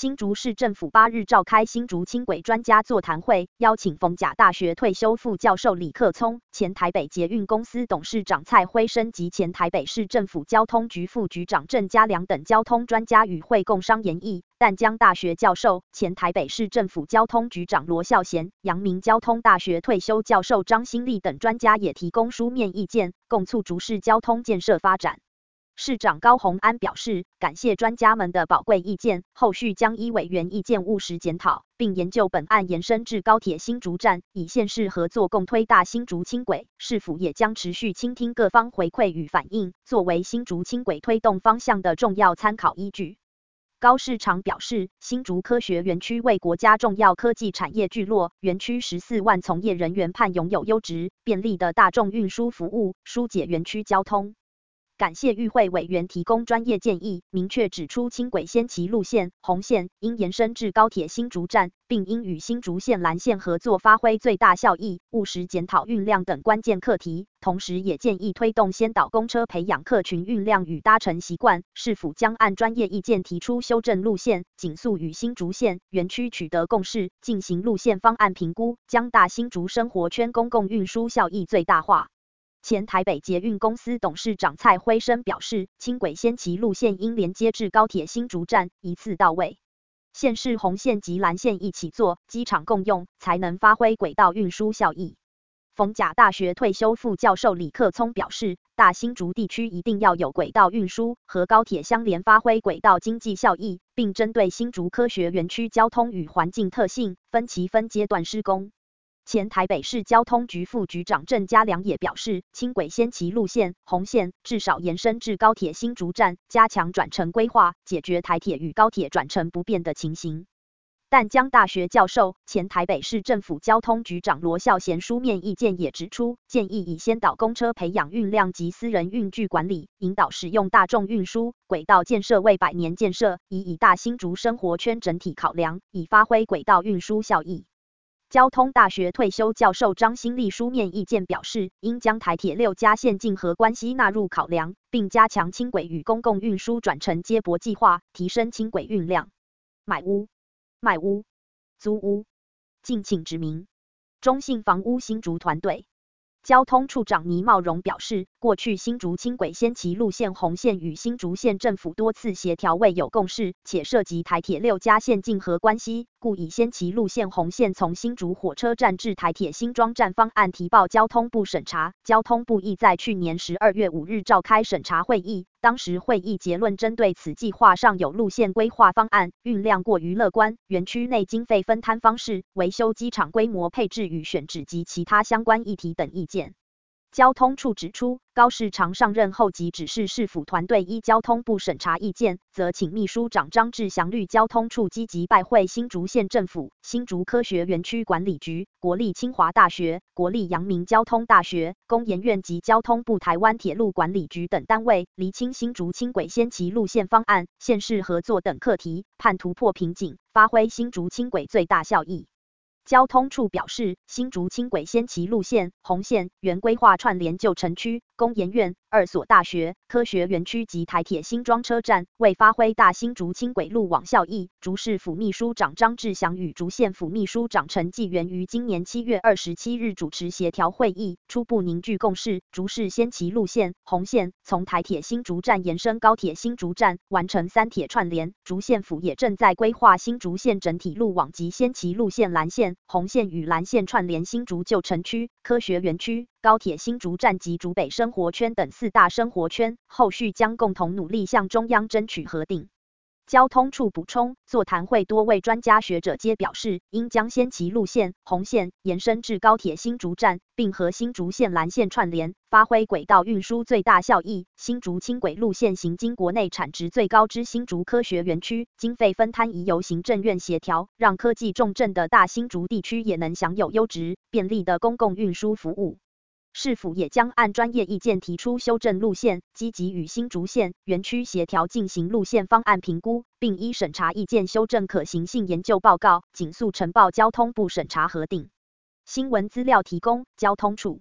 新竹市政府八日召开新竹轻轨专家座谈会，邀请逢甲大学退休副教授李克聪、前台北捷运公司董事长蔡辉生及前台北市政府交通局副局长郑家良等交通专家与会共商研议。淡江大学教授、前台北市政府交通局长罗孝贤、阳明交通大学退休教授张新立等专家也提供书面意见，共促竹市交通建设发展。市长高虹安表示，感谢专家们的宝贵意见，后续将依委员意见务实检讨，并研究本案延伸至高铁新竹站，以县市合作共推大新竹轻轨。市府也将持续倾听各方回馈与反应，作为新竹轻轨推动方向的重要参考依据。高市长表示，新竹科学园区为国家重要科技产业聚落，园区十四万从业人员盼拥有优质、便利的大众运输服务，疏解园区交通。感谢与会委员提供专业建议，明确指出轻轨先期路线红线应延伸至高铁新竹站，并应与新竹县蓝线合作，发挥最大效益，务实检讨运量等关键课题。同时，也建议推动先导公车，培养客群运量与搭乘习惯。市府将按专业意见提出修正路线，尽速与新竹县园区取得共识，进行路线方案评估，将大新竹生活圈公共运输效益最大化。前台北捷运公司董事长蔡辉生表示，轻轨先期路线应连接至高铁新竹站，一次到位。县市红线及蓝线一起做，机场共用，才能发挥轨道运输效益。逢甲大学退休副教授李克聪表示，大新竹地区一定要有轨道运输和高铁相连，发挥轨道经济效益，并针对新竹科学园区交通与环境特性，分期分阶段施工。前台北市交通局副局长郑家良也表示，轻轨先期路线红线至少延伸至高铁新竹站，加强转乘规划，解决台铁与高铁转乘不便的情形。淡江大学教授、前台北市政府交通局长罗孝贤书面意见也指出，建议以先导公车培养运量及私人运具管理，引导使用大众运输，轨道建设为百年建设，以以大新竹生活圈整体考量，以发挥轨道运输效益。交通大学退休教授张新立书面意见表示，应将台铁六家线竞合关系纳入考量，并加强轻轨与公共运输转乘接驳计划，提升轻轨运量。买屋、卖屋、租屋，敬请指明。中信房屋新竹团队。交通处长倪茂荣表示，过去新竹轻轨先期路线红线与新竹县政府多次协调未有共识，且涉及台铁六家线竞合关系，故以先期路线红线从新竹火车站至台铁新庄站方案提报交通部审查。交通部亦在去年十二月五日召开审查会议，当时会议结论针对此计划上有路线规划方案运量过于乐观、园区内经费分摊方式、维修机场规模配置与选址及其他相关议题等意见。交通处指出，高市长上任后即指示市府团队依交通部审查意见，则请秘书长张志祥率交通处积极拜会新竹县政府、新竹科学园区管理局、国立清华大学、国立阳明交通大学、工研院及交通部台湾铁路管理局等单位，厘清新竹轻轨先期路线方案、县市合作等课题，盼突破瓶颈，发挥新竹轻轨最大效益。交通处表示，新竹轻轨先期路线红线原规划串联旧城区、工研院、二所大学、科学园区及台铁新庄车站，为发挥大新竹轻轨路网效益，竹市府秘书长张志祥与竹县府秘书长陈继元于今年七月二十七日主持协调会议，初步凝聚共识。竹市先期路线红线从台铁新竹站延伸高铁新竹站，完成三铁串联。竹县府也正在规划新竹县整体路网及先期路线蓝线、红线与蓝线串联新竹旧城区、科学园区。高铁新竹站及竹北生活圈等四大生活圈，后续将共同努力向中央争取核定。交通处补充，座谈会多位专家学者皆表示，应将先期路线红线延伸至高铁新竹站，并和新竹线蓝线串联，发挥轨道运输最大效益。新竹轻轨路线行经国内产值最高之新竹科学园区，经费分摊宜由行政院协调，让科技重镇的大新竹地区也能享有优质便利的公共运输服务。市府也将按专业意见提出修正路线，积极与新竹县园区协调进行路线方案评估，并依审查意见修正可行性研究报告，紧速呈报交通部审查核定。新闻资料提供交通处。